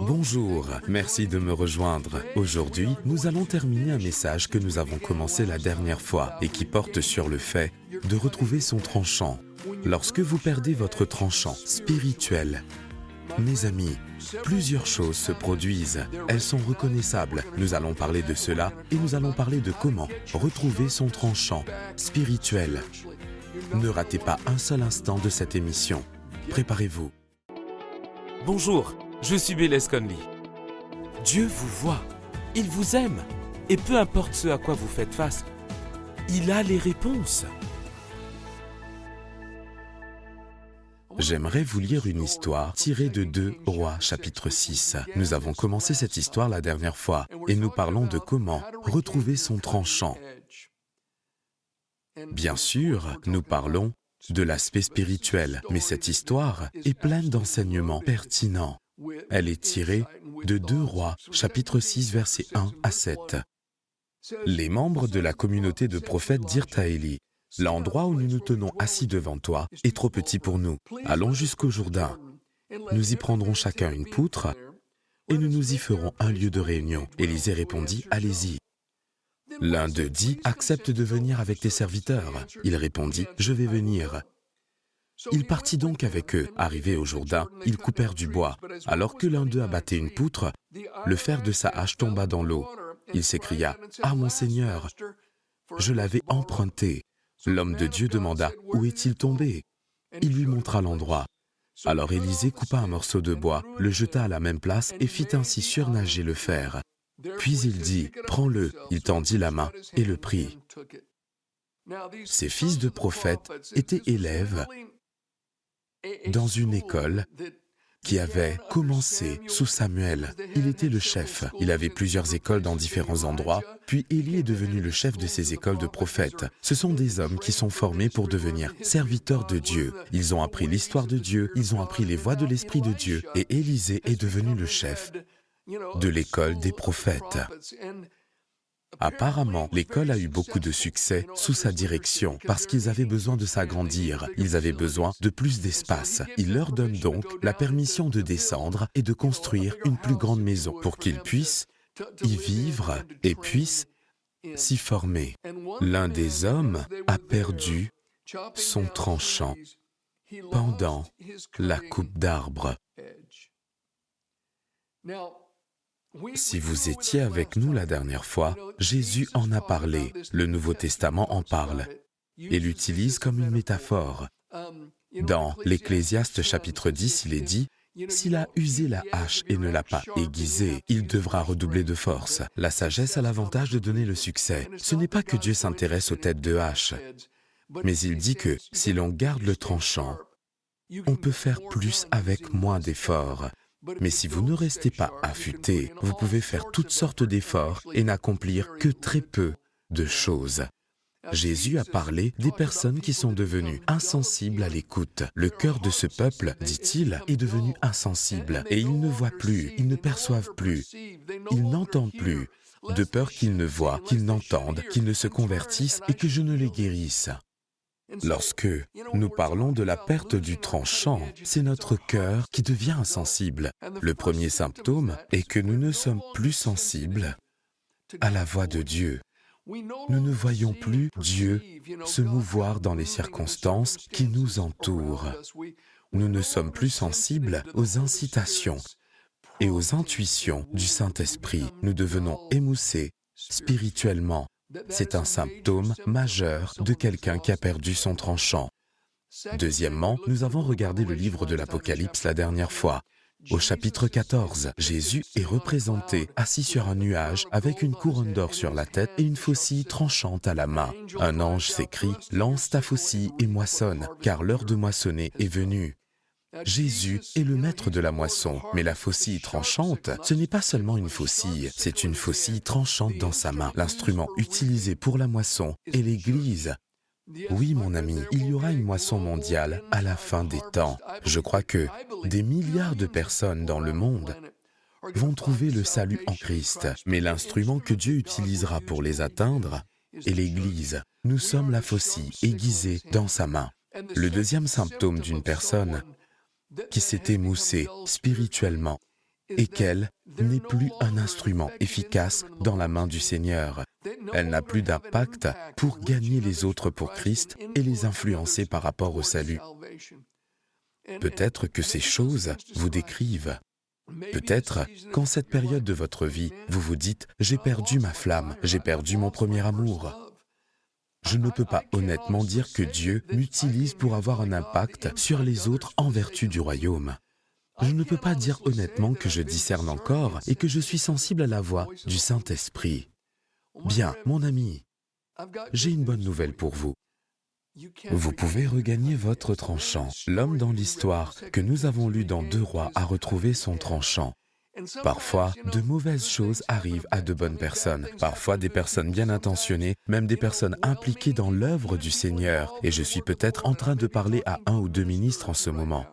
Bonjour, merci de me rejoindre. Aujourd'hui, nous allons terminer un message que nous avons commencé la dernière fois et qui porte sur le fait de retrouver son tranchant. Lorsque vous perdez votre tranchant spirituel, mes amis, plusieurs choses se produisent. Elles sont reconnaissables. Nous allons parler de cela et nous allons parler de comment retrouver son tranchant spirituel. Ne ratez pas un seul instant de cette émission. Préparez-vous. Bonjour, je suis Bélez Conley. Dieu vous voit, il vous aime, et peu importe ce à quoi vous faites face, il a les réponses. J'aimerais vous lire une histoire tirée de 2 Rois chapitre 6. Nous avons commencé cette histoire la dernière fois et nous parlons de comment retrouver son tranchant. Bien sûr, nous parlons de l'aspect spirituel, mais cette histoire est pleine d'enseignements pertinents. Elle est tirée de 2 Rois, chapitre 6, versets 1 à 7. Les membres de la communauté de prophètes dirent à Élie, L'endroit où nous nous tenons assis devant toi est trop petit pour nous. Allons jusqu'au Jourdain. Nous y prendrons chacun une poutre et nous nous y ferons un lieu de réunion. Élisée répondit, Allez-y. L'un d'eux dit, Accepte de venir avec tes serviteurs. Il répondit, Je vais venir. Il partit donc avec eux. Arrivé au Jourdain, ils coupèrent du bois. Alors que l'un d'eux abattait une poutre, le fer de sa hache tomba dans l'eau. Il s'écria, Ah mon Seigneur, je l'avais emprunté. L'homme de Dieu demanda, Où est-il tombé? Il lui montra l'endroit. Alors Élisée coupa un morceau de bois, le jeta à la même place et fit ainsi surnager le fer. Puis il dit, Prends-le. Il tendit la main et le prit. Ces fils de prophètes étaient élèves dans une école qui avait commencé sous Samuel. Il était le chef. Il avait plusieurs écoles dans différents endroits, puis Élie est devenu le chef de ces écoles de prophètes. Ce sont des hommes qui sont formés pour devenir serviteurs de Dieu. Ils ont appris l'histoire de Dieu, ils ont appris les voies de l'Esprit de Dieu, et Élisée est devenu le chef de l'école des prophètes. Apparemment, l'école a eu beaucoup de succès sous sa direction parce qu'ils avaient besoin de s'agrandir, ils avaient besoin de plus d'espace. Il leur donne donc la permission de descendre et de construire une plus grande maison pour qu'ils puissent y vivre et puissent s'y former. L'un des hommes a perdu son tranchant pendant la coupe d'arbre. Si vous étiez avec nous la dernière fois, Jésus en a parlé, le Nouveau Testament en parle, et l'utilise comme une métaphore. Dans l'Ecclésiaste chapitre 10, il est dit, S'il a usé la hache et ne l'a pas aiguisée, il devra redoubler de force. La sagesse a l'avantage de donner le succès. Ce n'est pas que Dieu s'intéresse aux têtes de hache, mais il dit que si l'on garde le tranchant, on peut faire plus avec moins d'efforts. Mais si vous ne restez pas affûté, vous pouvez faire toutes sortes d'efforts et n'accomplir que très peu de choses. Jésus a parlé des personnes qui sont devenues insensibles à l'écoute. Le cœur de ce peuple, dit-il, est devenu insensible et ils ne voient plus, ils ne perçoivent plus, ils n'entendent plus, de peur qu'ils ne voient, qu'ils n'entendent, qu'ils ne se convertissent et que je ne les guérisse. Lorsque nous parlons de la perte du tranchant, c'est notre cœur qui devient insensible. Le premier symptôme est que nous ne sommes plus sensibles à la voix de Dieu. Nous ne voyons plus Dieu se mouvoir dans les circonstances qui nous entourent. Nous ne sommes plus sensibles aux incitations et aux intuitions du Saint-Esprit. Nous devenons émoussés spirituellement c'est un symptôme majeur de quelqu'un qui a perdu son tranchant. Deuxièmement, nous avons regardé le livre de l'Apocalypse la dernière fois. Au chapitre 14, Jésus est représenté assis sur un nuage avec une couronne d'or sur la tête et une faucille tranchante à la main. Un ange s'écrie, lance ta faucille et moissonne, car l'heure de moissonner est venue. Jésus est le maître de la moisson, mais la faucille tranchante, ce n'est pas seulement une faucille, c'est une faucille tranchante dans sa main. L'instrument utilisé pour la moisson est l'Église. Oui, mon ami, il y aura une moisson mondiale à la fin des temps. Je crois que des milliards de personnes dans le monde vont trouver le salut en Christ, mais l'instrument que Dieu utilisera pour les atteindre est l'Église. Nous sommes la faucille aiguisée dans sa main. Le deuxième symptôme d'une personne qui s'est émoussé spirituellement est qu'elle n'est plus un instrument efficace dans la main du Seigneur. Elle n'a plus d'impact pour gagner les autres pour Christ et les influencer par rapport au salut. Peut-être que ces choses vous décrivent. Peut-être qu'en cette période de votre vie, vous vous dites, j'ai perdu ma flamme, j'ai perdu mon premier amour. Je ne peux pas honnêtement dire que Dieu m'utilise pour avoir un impact sur les autres en vertu du royaume. Je ne peux pas dire honnêtement que je discerne encore et que je suis sensible à la voix du Saint-Esprit. Bien, mon ami, j'ai une bonne nouvelle pour vous. Vous pouvez regagner votre tranchant. L'homme dans l'histoire que nous avons lu dans Deux Rois a retrouvé son tranchant. Parfois, de mauvaises choses arrivent à de bonnes personnes, parfois des personnes bien intentionnées, même des personnes impliquées dans l'œuvre du Seigneur, et je suis peut-être en train de parler à un ou deux ministres en ce moment.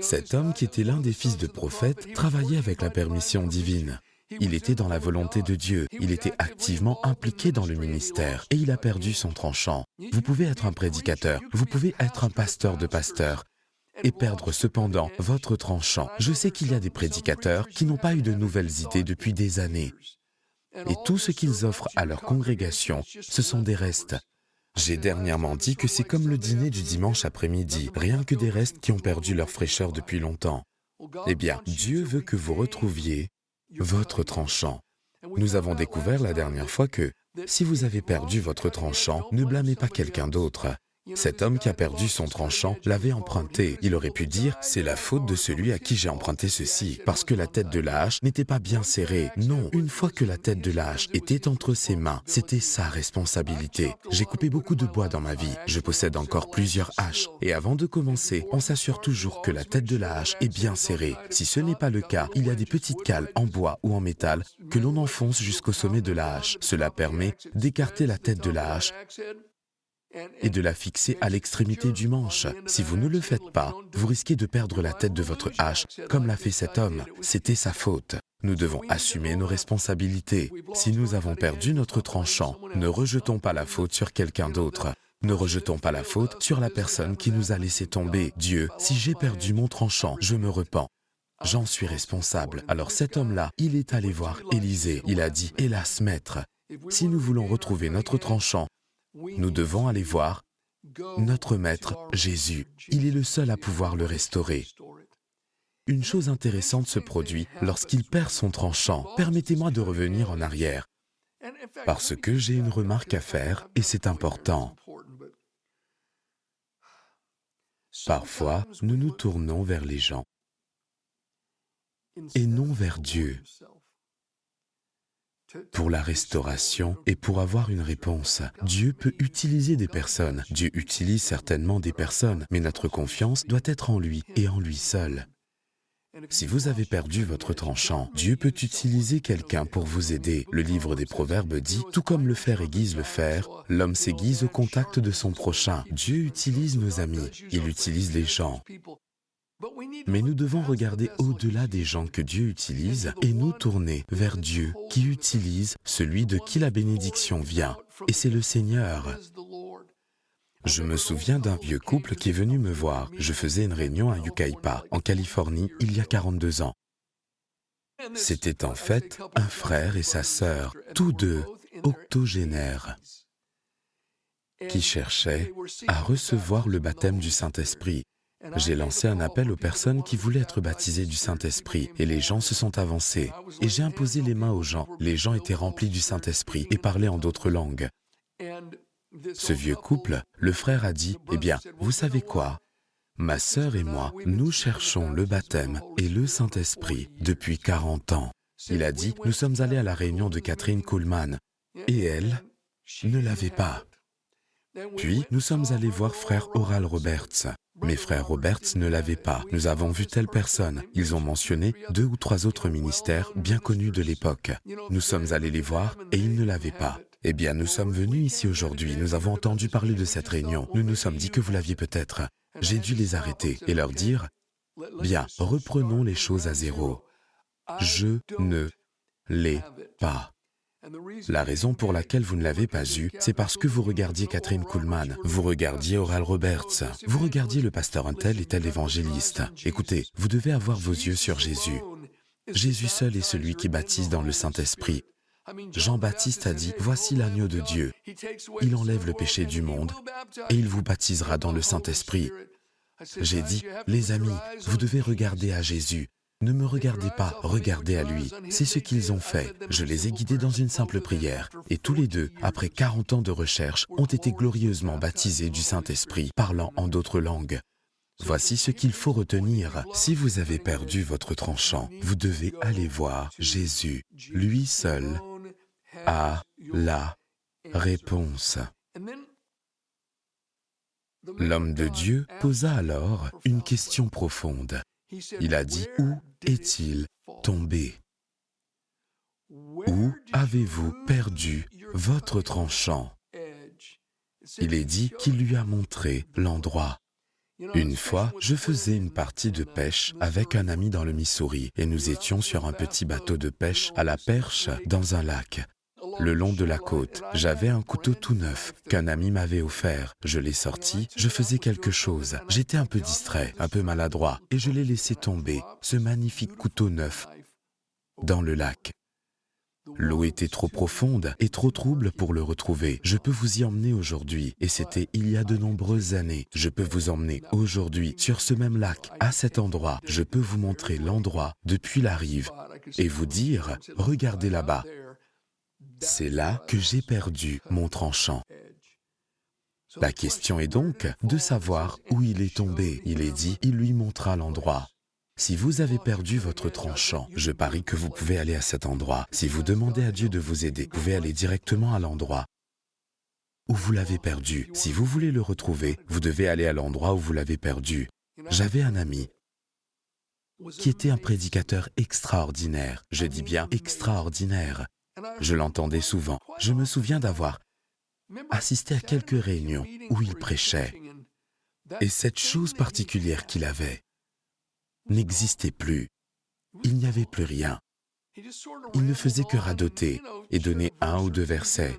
Cet homme qui était l'un des fils de prophètes travaillait avec la permission divine. Il était dans la volonté de Dieu, il était activement impliqué dans le ministère et il a perdu son tranchant. Vous pouvez être un prédicateur, vous pouvez être un pasteur de pasteurs et perdre cependant votre tranchant. Je sais qu'il y a des prédicateurs qui n'ont pas eu de nouvelles idées depuis des années. Et tout ce qu'ils offrent à leur congrégation, ce sont des restes. J'ai dernièrement dit que c'est comme le dîner du dimanche après-midi, rien que des restes qui ont perdu leur fraîcheur depuis longtemps. Eh bien, Dieu veut que vous retrouviez votre tranchant. Nous avons découvert la dernière fois que si vous avez perdu votre tranchant, ne blâmez pas quelqu'un d'autre. Cet homme qui a perdu son tranchant l'avait emprunté. Il aurait pu dire, c'est la faute de celui à qui j'ai emprunté ceci, parce que la tête de la hache n'était pas bien serrée. Non, une fois que la tête de la hache était entre ses mains, c'était sa responsabilité. J'ai coupé beaucoup de bois dans ma vie, je possède encore plusieurs haches, et avant de commencer, on s'assure toujours que la tête de la hache est bien serrée. Si ce n'est pas le cas, il y a des petites cales en bois ou en métal que l'on enfonce jusqu'au sommet de la hache. Cela permet d'écarter la tête de la hache et de la fixer à l'extrémité du manche. Si vous ne le faites pas, vous risquez de perdre la tête de votre hache, comme l'a fait cet homme. C'était sa faute. Nous devons assumer nos responsabilités. Si nous avons perdu notre tranchant, ne rejetons pas la faute sur quelqu'un d'autre. Ne rejetons pas la faute sur la personne qui nous a laissé tomber. Dieu, si j'ai perdu mon tranchant, je me repens. J'en suis responsable. Alors cet homme-là, il est allé voir Élisée. Il a dit, Hélas, maître, si nous voulons retrouver notre tranchant, nous devons aller voir notre Maître Jésus. Il est le seul à pouvoir le restaurer. Une chose intéressante se produit lorsqu'il perd son tranchant. Permettez-moi de revenir en arrière, parce que j'ai une remarque à faire et c'est important. Parfois, nous nous tournons vers les gens et non vers Dieu pour la restauration et pour avoir une réponse. Dieu peut utiliser des personnes. Dieu utilise certainement des personnes, mais notre confiance doit être en lui et en lui seul. Si vous avez perdu votre tranchant, Dieu peut utiliser quelqu'un pour vous aider. Le livre des Proverbes dit, tout comme le fer aiguise le fer, l'homme s'aiguise au contact de son prochain. Dieu utilise nos amis, il utilise les gens. Mais nous devons regarder au-delà des gens que Dieu utilise et nous tourner vers Dieu qui utilise celui de qui la bénédiction vient. Et c'est le Seigneur. Je me souviens d'un vieux couple qui est venu me voir. Je faisais une réunion à Yucaipa, en Californie, il y a 42 ans. C'était en fait un frère et sa sœur, tous deux octogénaires, qui cherchaient à recevoir le baptême du Saint-Esprit. J'ai lancé un appel aux personnes qui voulaient être baptisées du Saint-Esprit et les gens se sont avancés. Et j'ai imposé les mains aux gens. Les gens étaient remplis du Saint-Esprit et parlaient en d'autres langues. Ce vieux couple, le frère a dit, Eh bien, vous savez quoi? Ma sœur et moi, nous cherchons le baptême et le Saint-Esprit depuis 40 ans. Il a dit, nous sommes allés à la réunion de Catherine Kuhlman et elle ne l'avait pas. Puis, nous sommes allés voir frère Oral Roberts. Mes frères Roberts ne l'avaient pas. Nous avons vu telle personne. Ils ont mentionné deux ou trois autres ministères bien connus de l'époque. Nous sommes allés les voir et ils ne l'avaient pas. Eh bien, nous sommes venus ici aujourd'hui. Nous avons entendu parler de cette réunion. Nous nous sommes dit que vous l'aviez peut-être. J'ai dû les arrêter et leur dire, bien, reprenons les choses à zéro. Je ne l'ai pas. La raison pour laquelle vous ne l'avez pas eu, c'est parce que vous regardiez Catherine Kuhlman, vous regardiez Oral Roberts, vous regardiez le pasteur un tel et tel évangéliste. Écoutez, vous devez avoir vos yeux sur Jésus. Jésus seul est celui qui baptise dans le Saint-Esprit. Jean-Baptiste a dit, Voici l'agneau de Dieu. Il enlève le péché du monde et il vous baptisera dans le Saint-Esprit. J'ai dit, Les amis, vous devez regarder à Jésus. Ne me regardez pas, regardez à lui. C'est ce qu'ils ont fait. Je les ai guidés dans une simple prière. Et tous les deux, après 40 ans de recherche, ont été glorieusement baptisés du Saint-Esprit, parlant en d'autres langues. Voici ce qu'il faut retenir. Si vous avez perdu votre tranchant, vous devez aller voir Jésus. Lui seul a la réponse. L'homme de Dieu posa alors une question profonde. Il a dit, où est-il tombé? Où avez-vous perdu votre tranchant? Il est dit qu'il lui a montré l'endroit. Une fois, je faisais une partie de pêche avec un ami dans le Missouri et nous étions sur un petit bateau de pêche à la perche dans un lac. Le long de la côte, j'avais un couteau tout neuf qu'un ami m'avait offert. Je l'ai sorti, je faisais quelque chose. J'étais un peu distrait, un peu maladroit, et je l'ai laissé tomber, ce magnifique couteau neuf, dans le lac. L'eau était trop profonde et trop trouble pour le retrouver. Je peux vous y emmener aujourd'hui, et c'était il y a de nombreuses années. Je peux vous emmener aujourd'hui sur ce même lac, à cet endroit. Je peux vous montrer l'endroit depuis la rive et vous dire, regardez là-bas. C'est là que j'ai perdu mon tranchant. La question est donc de savoir où il est tombé. Il est dit, il lui montra l'endroit. Si vous avez perdu votre tranchant, je parie que vous pouvez aller à cet endroit. Si vous demandez à Dieu de vous aider, vous pouvez aller directement à l'endroit où vous l'avez perdu. Si vous voulez le retrouver, vous devez aller à l'endroit où vous l'avez perdu. J'avais un ami qui était un prédicateur extraordinaire. Je dis bien extraordinaire. Je l'entendais souvent. Je me souviens d'avoir assisté à quelques réunions où il prêchait. Et cette chose particulière qu'il avait, n'existait plus. Il n'y avait plus rien. Il ne faisait que radoter et donner un ou deux versets.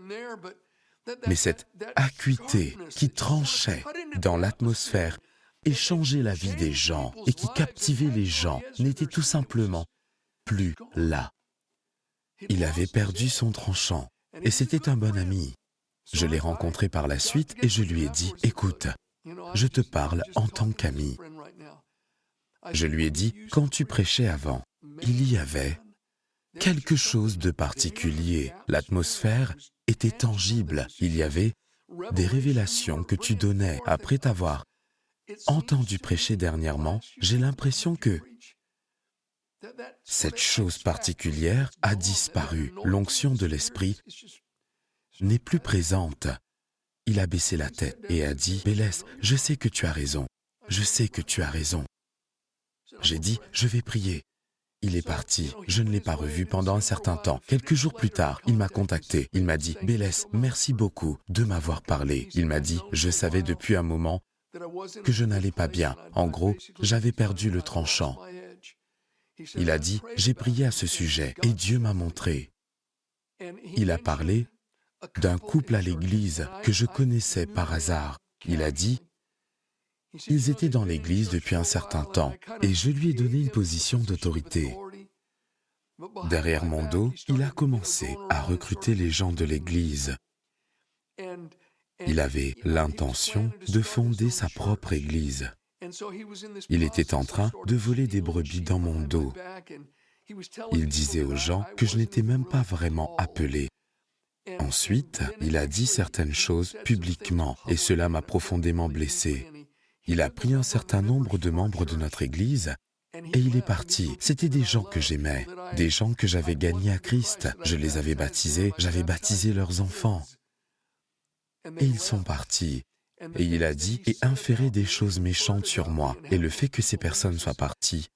Mais cette acuité qui tranchait dans l'atmosphère et changeait la vie des gens et qui captivait les gens n'était tout simplement plus là. Il avait perdu son tranchant et c'était un bon ami. Je l'ai rencontré par la suite et je lui ai dit, écoute, je te parle en tant qu'ami. Je lui ai dit, quand tu prêchais avant, il y avait quelque chose de particulier. L'atmosphère était tangible. Il y avait des révélations que tu donnais après t'avoir entendu prêcher dernièrement. J'ai l'impression que cette chose particulière a disparu. L'onction de l'esprit n'est plus présente. Il a baissé la tête et a dit, Bélès, je sais que tu as raison. Je sais que tu as raison. J'ai dit, je vais prier. Il est parti. Je ne l'ai pas revu pendant un certain temps. Quelques jours plus tard, il m'a contacté. Il m'a dit, Bélès, merci beaucoup de m'avoir parlé. Il m'a dit, je savais depuis un moment que je n'allais pas bien. En gros, j'avais perdu le tranchant. Il a dit, j'ai prié à ce sujet et Dieu m'a montré. Il a parlé d'un couple à l'église que je connaissais par hasard. Il a dit, ils étaient dans l'Église depuis un certain temps et je lui ai donné une position d'autorité. Derrière mon dos, il a commencé à recruter les gens de l'Église. Il avait l'intention de fonder sa propre Église. Il était en train de voler des brebis dans mon dos. Il disait aux gens que je n'étais même pas vraiment appelé. Ensuite, il a dit certaines choses publiquement et cela m'a profondément blessé. Il a pris un certain nombre de membres de notre Église et il est parti. C'était des gens que j'aimais, des gens que j'avais gagnés à Christ. Je les avais baptisés, j'avais baptisé leurs enfants. Et ils sont partis. Et il a dit et inféré des choses méchantes sur moi. Et le fait que ces personnes soient parties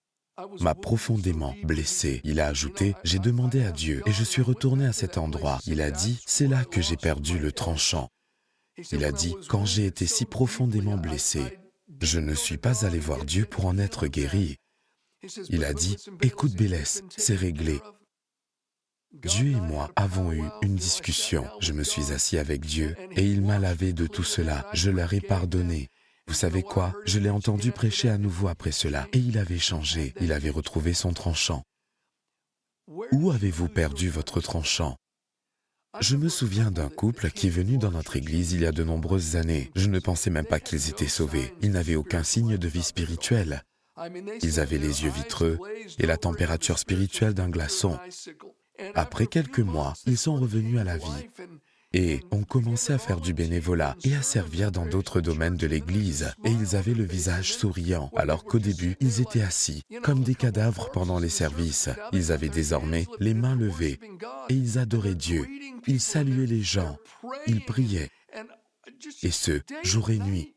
m'a profondément blessé. Il a ajouté, j'ai demandé à Dieu et je suis retourné à cet endroit. Il a dit, c'est là que j'ai perdu le tranchant. Il a dit, quand j'ai été si profondément blessé, je ne suis pas allé voir Dieu pour en être guéri. Il a dit, écoute Bélès, c'est réglé. Dieu et moi avons eu une discussion. Je me suis assis avec Dieu et il m'a lavé de tout cela. Je leur ai pardonné. Vous savez quoi? Je l'ai entendu prêcher à nouveau après cela et il avait changé. Il avait retrouvé son tranchant. Où avez-vous perdu votre tranchant? Je me souviens d'un couple qui est venu dans notre église il y a de nombreuses années. Je ne pensais même pas qu'ils étaient sauvés. Ils n'avaient aucun signe de vie spirituelle. Ils avaient les yeux vitreux et la température spirituelle d'un glaçon. Après quelques mois, ils sont revenus à la vie et ont commencé à faire du bénévolat et à servir dans d'autres domaines de l'Église. Et ils avaient le visage souriant, alors qu'au début, ils étaient assis, comme des cadavres pendant les services. Ils avaient désormais les mains levées et ils adoraient Dieu. Ils saluaient les gens, ils priaient, et ce, jour et nuit.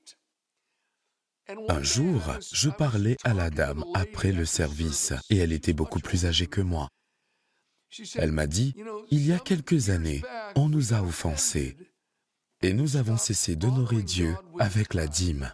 Un jour, je parlais à la dame après le service, et elle était beaucoup plus âgée que moi. Elle m'a dit, il y a quelques années, on nous a offensés et nous avons cessé d'honorer Dieu avec la dîme.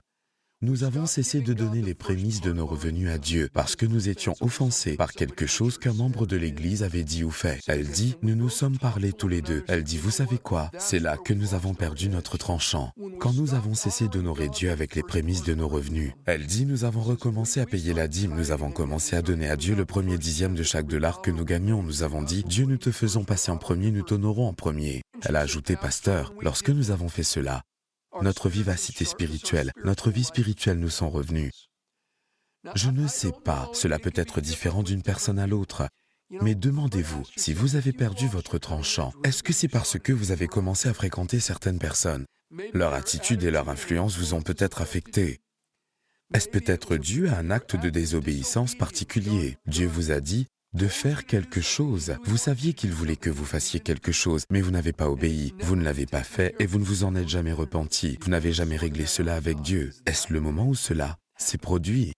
Nous avons cessé de donner les prémices de nos revenus à Dieu parce que nous étions offensés par quelque chose qu'un membre de l'Église avait dit ou fait. Elle dit, nous nous sommes parlé tous les deux. Elle dit, vous savez quoi? C'est là que nous avons perdu notre tranchant. Quand nous avons cessé d'honorer Dieu avec les prémices de nos revenus. Elle dit, nous avons recommencé à payer la dîme. Nous avons commencé à donner à Dieu le premier dixième de chaque dollar que nous gagnons. Nous avons dit, Dieu, nous te faisons passer en premier, nous t'honorons en premier. Elle a ajouté, pasteur, lorsque nous avons fait cela, notre vivacité spirituelle, notre vie spirituelle nous sont revenus. Je ne sais pas, cela peut être différent d'une personne à l'autre, mais demandez-vous, si vous avez perdu votre tranchant, est-ce que c'est parce que vous avez commencé à fréquenter certaines personnes? Leur attitude et leur influence vous ont peut-être affecté. Est-ce peut-être dû à un acte de désobéissance particulier? Dieu vous a dit, de faire quelque chose. Vous saviez qu'il voulait que vous fassiez quelque chose, mais vous n'avez pas obéi, vous ne l'avez pas fait et vous ne vous en êtes jamais repenti. Vous n'avez jamais réglé cela avec Dieu. Est-ce le moment où cela s'est produit?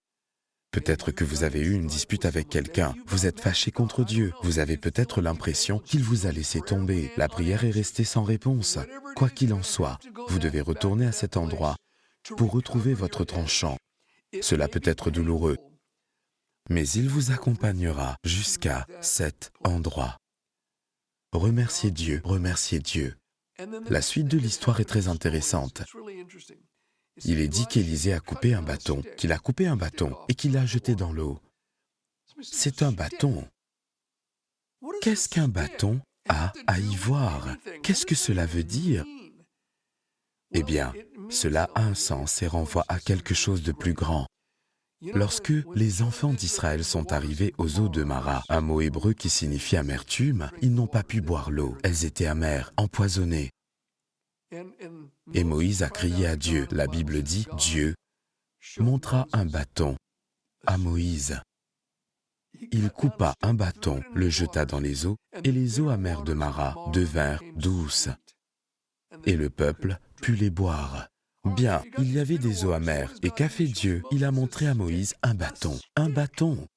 Peut-être que vous avez eu une dispute avec quelqu'un, vous êtes fâché contre Dieu, vous avez peut-être l'impression qu'il vous a laissé tomber, la prière est restée sans réponse. Quoi qu'il en soit, vous devez retourner à cet endroit pour retrouver votre tranchant. Cela peut être douloureux, mais il vous accompagnera jusqu'à cet endroit. Remerciez Dieu, remerciez Dieu. La suite de l'histoire est très intéressante. Il est dit qu'Élisée a coupé un bâton, qu'il a coupé un bâton et qu'il l'a jeté dans l'eau. C'est un bâton. Qu'est-ce qu'un bâton a à y voir? Qu'est-ce que cela veut dire? Eh bien, cela a un sens et renvoie à quelque chose de plus grand. Lorsque les enfants d'Israël sont arrivés aux eaux de Mara, un mot hébreu qui signifie amertume, ils n'ont pas pu boire l'eau. Elles étaient amères, empoisonnées. Et Moïse a crié à Dieu. La Bible dit, Dieu montra un bâton à Moïse. Il coupa un bâton, le jeta dans les eaux, et les eaux amères de Mara devinrent douces. Et le peuple put les boire. Bien, il y avait des eaux amères, et qu'a fait Dieu? Il a montré à Moïse un bâton. Un bâton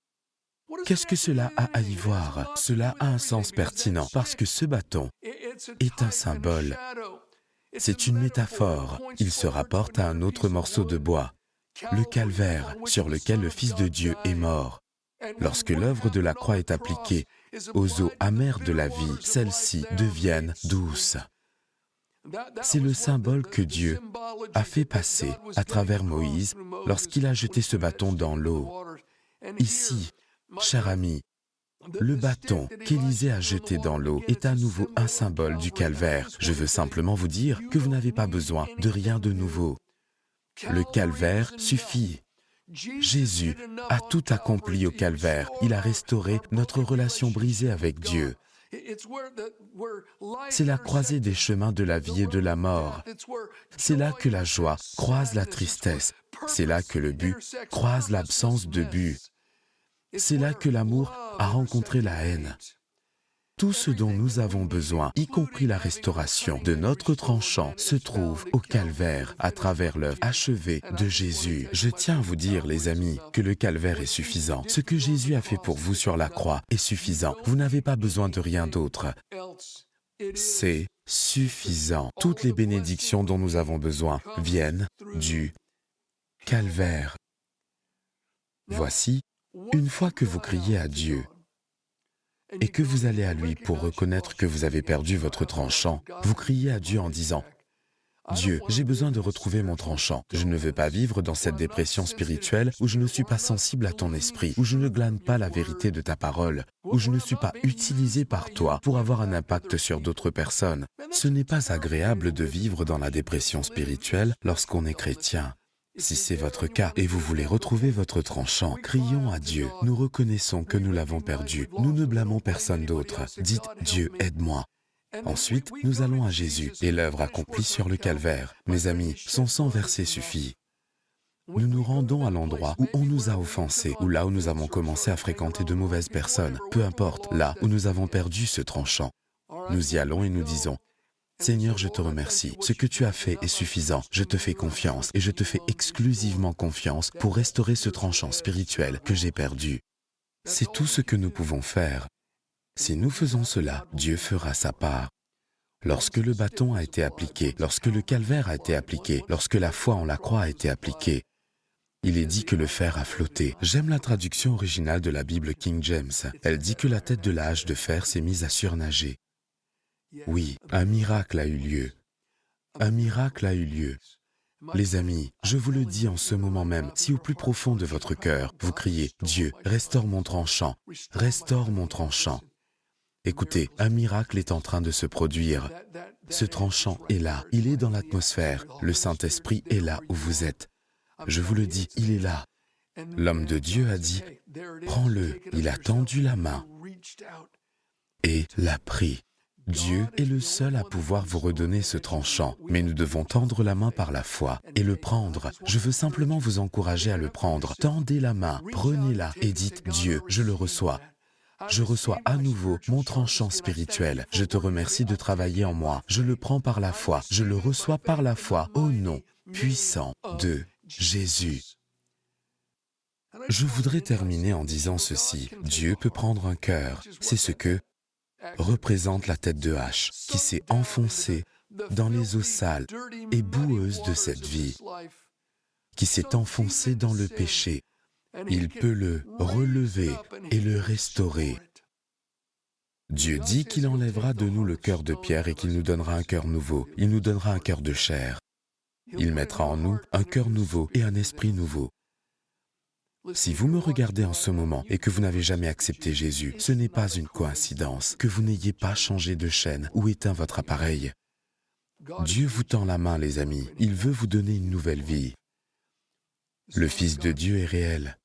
Qu'est-ce que cela a à y voir? Cela a un sens pertinent, parce que ce bâton est un symbole. C'est une métaphore. Il se rapporte à un autre morceau de bois, le calvaire, sur lequel le Fils de Dieu est mort. Lorsque l'œuvre de la croix est appliquée aux eaux amères de la vie, celles-ci deviennent douces. C'est le symbole que Dieu a fait passer à travers Moïse lorsqu'il a jeté ce bâton dans l'eau. Ici, cher ami, le bâton qu'Élisée a jeté dans l'eau est à nouveau un symbole du calvaire. Je veux simplement vous dire que vous n'avez pas besoin de rien de nouveau. Le calvaire suffit. Jésus a tout accompli au calvaire. Il a restauré notre relation brisée avec Dieu. C'est la croisée des chemins de la vie et de la mort. C'est là que la joie croise la tristesse. C'est là que le but croise l'absence de but. C'est là que l'amour a rencontré la haine. Tout ce dont nous avons besoin, y compris la restauration de notre tranchant, se trouve au calvaire à travers l'œuvre achevée de Jésus. Je tiens à vous dire, les amis, que le calvaire est suffisant. Ce que Jésus a fait pour vous sur la croix est suffisant. Vous n'avez pas besoin de rien d'autre. C'est suffisant. Toutes les bénédictions dont nous avons besoin viennent du calvaire. Voici, une fois que vous criez à Dieu, et que vous allez à lui pour reconnaître que vous avez perdu votre tranchant, vous criez à Dieu en disant, Dieu, j'ai besoin de retrouver mon tranchant. Je ne veux pas vivre dans cette dépression spirituelle où je ne suis pas sensible à ton esprit, où je ne glane pas la vérité de ta parole, où je ne suis pas utilisé par toi pour avoir un impact sur d'autres personnes. Ce n'est pas agréable de vivre dans la dépression spirituelle lorsqu'on est chrétien. Si c'est votre cas et vous voulez retrouver votre tranchant, crions à Dieu. Nous reconnaissons que nous l'avons perdu. Nous ne blâmons personne d'autre. Dites, Dieu, aide-moi. Ensuite, nous allons à Jésus et l'œuvre accomplie sur le calvaire. Mes amis, son sang versé suffit. Nous nous rendons à l'endroit où on nous a offensés, ou là où nous avons commencé à fréquenter de mauvaises personnes, peu importe, là où nous avons perdu ce tranchant. Nous y allons et nous disons, Seigneur, je te remercie. Ce que tu as fait est suffisant. Je te fais confiance et je te fais exclusivement confiance pour restaurer ce tranchant spirituel que j'ai perdu. C'est tout ce que nous pouvons faire. Si nous faisons cela, Dieu fera sa part. Lorsque le bâton a été appliqué, lorsque le calvaire a été appliqué, lorsque la foi en la croix a été appliquée, il est dit que le fer a flotté. J'aime la traduction originale de la Bible King James. Elle dit que la tête de l'âge de fer s'est mise à surnager. Oui, un miracle a eu lieu. Un miracle a eu lieu. Les amis, je vous le dis en ce moment même, si au plus profond de votre cœur, vous criez, Dieu, restaure mon tranchant, restaure mon tranchant. Écoutez, un miracle est en train de se produire. Ce tranchant est là, il est dans l'atmosphère, le Saint-Esprit est là où vous êtes. Je vous le dis, il est là. L'homme de Dieu a dit, prends-le, il a tendu la main et l'a pris. Dieu est le seul à pouvoir vous redonner ce tranchant, mais nous devons tendre la main par la foi et le prendre. Je veux simplement vous encourager à le prendre. Tendez la main, prenez-la et dites Dieu, je le reçois. Je reçois à nouveau mon tranchant spirituel. Je te remercie de travailler en moi. Je le prends par la foi. Je le reçois par la foi au nom puissant de Jésus. Je voudrais terminer en disant ceci. Dieu peut prendre un cœur. C'est ce que représente la tête de hache qui s'est enfoncée dans les eaux sales et boueuses de cette vie, qui s'est enfoncée dans le péché. Il peut le relever et le restaurer. Dieu dit qu'il enlèvera de nous le cœur de pierre et qu'il nous donnera un cœur nouveau. Il nous donnera un cœur de chair. Il mettra en nous un cœur nouveau et un esprit nouveau. Si vous me regardez en ce moment et que vous n'avez jamais accepté Jésus, ce n'est pas une coïncidence que vous n'ayez pas changé de chaîne ou éteint votre appareil. Dieu vous tend la main, les amis. Il veut vous donner une nouvelle vie. Le Fils de Dieu est réel.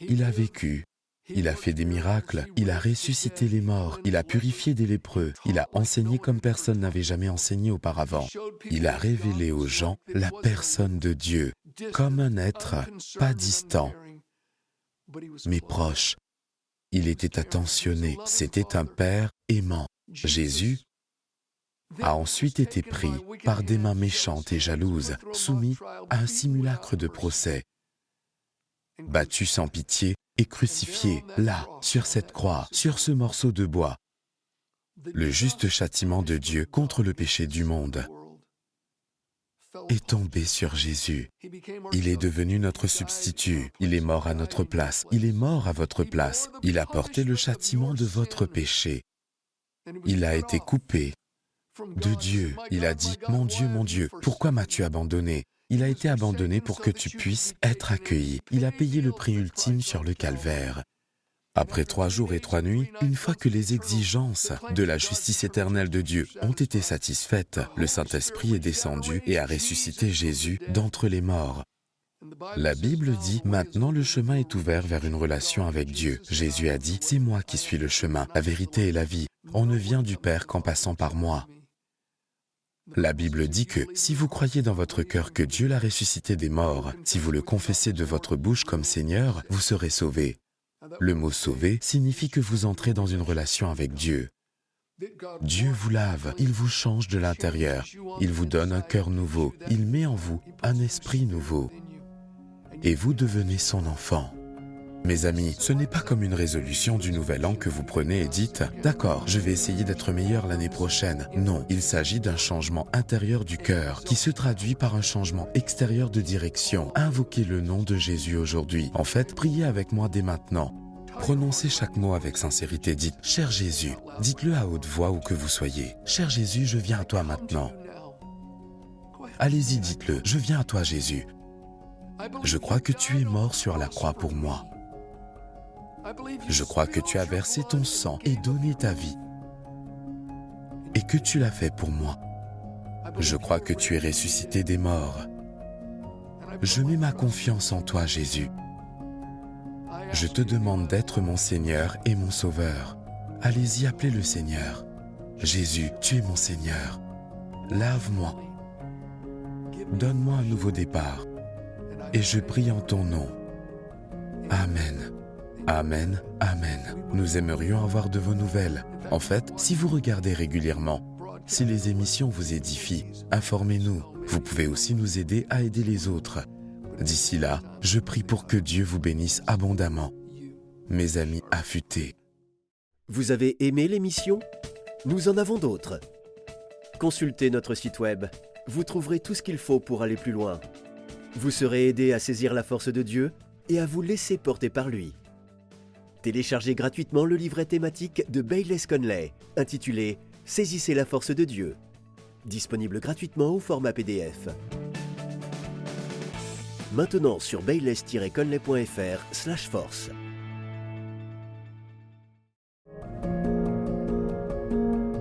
Il a vécu. Il a fait des miracles. Il a ressuscité les morts. Il a purifié des lépreux. Il a enseigné comme personne n'avait jamais enseigné auparavant. Il a révélé aux gens la personne de Dieu comme un être pas distant, mais proche. Il était attentionné, c'était un Père aimant. Jésus a ensuite été pris par des mains méchantes et jalouses, soumis à un simulacre de procès, battu sans pitié et crucifié là, sur cette croix, sur ce morceau de bois. Le juste châtiment de Dieu contre le péché du monde est tombé sur Jésus. Il est devenu notre substitut. Il est mort à notre place. Il est mort à votre place. Il a porté le châtiment de votre péché. Il a été coupé de Dieu. Il a dit, Mon Dieu, mon Dieu, pourquoi m'as-tu abandonné? Il a été abandonné pour que tu puisses être accueilli. Il a payé le prix ultime sur le calvaire. Après trois jours et trois nuits, une fois que les exigences de la justice éternelle de Dieu ont été satisfaites, le Saint-Esprit est descendu et a ressuscité Jésus d'entre les morts. La Bible dit, maintenant le chemin est ouvert vers une relation avec Dieu. Jésus a dit, c'est moi qui suis le chemin, la vérité et la vie. On ne vient du Père qu'en passant par moi. La Bible dit que si vous croyez dans votre cœur que Dieu l'a ressuscité des morts, si vous le confessez de votre bouche comme Seigneur, vous serez sauvés. Le mot sauver signifie que vous entrez dans une relation avec Dieu. Dieu vous lave, il vous change de l'intérieur, il vous donne un cœur nouveau, il met en vous un esprit nouveau. Et vous devenez son enfant. Mes amis, ce n'est pas comme une résolution du nouvel an que vous prenez et dites ⁇ D'accord, je vais essayer d'être meilleur l'année prochaine ⁇ Non, il s'agit d'un changement intérieur du cœur qui se traduit par un changement extérieur de direction. Invoquez le nom de Jésus aujourd'hui. En fait, priez avec moi dès maintenant. Prononcez chaque mot avec sincérité. Dites ⁇ Cher Jésus ⁇ dites-le à haute voix où que vous soyez. ⁇ Cher Jésus, je viens à toi maintenant. Allez-y, dites-le, je viens à toi Jésus. Je crois que tu es mort sur la croix pour moi. Je crois que tu as versé ton sang et donné ta vie. Et que tu l'as fait pour moi. Je crois que tu es ressuscité des morts. Je mets ma confiance en toi, Jésus. Je te demande d'être mon Seigneur et mon Sauveur. Allez-y, appelez le Seigneur. Jésus, tu es mon Seigneur. Lave-moi. Donne-moi un nouveau départ. Et je prie en ton nom. Amen. Amen, Amen. Nous aimerions avoir de vos nouvelles. En fait, si vous regardez régulièrement, si les émissions vous édifient, informez-nous. Vous pouvez aussi nous aider à aider les autres. D'ici là, je prie pour que Dieu vous bénisse abondamment. Mes amis affûtés. Vous avez aimé l'émission? Nous en avons d'autres. Consultez notre site web. Vous trouverez tout ce qu'il faut pour aller plus loin. Vous serez aidé à saisir la force de Dieu et à vous laisser porter par lui. Téléchargez gratuitement le livret thématique de Bayless Conley, intitulé Saisissez la force de Dieu. Disponible gratuitement au format PDF. Maintenant sur bayless-conley.fr force.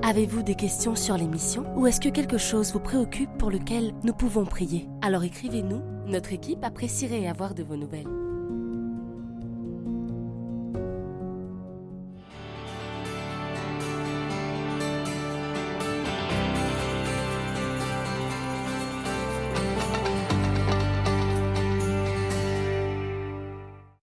Avez-vous des questions sur l'émission ou est-ce que quelque chose vous préoccupe pour lequel nous pouvons prier? Alors écrivez-nous, notre équipe apprécierait avoir de vos nouvelles.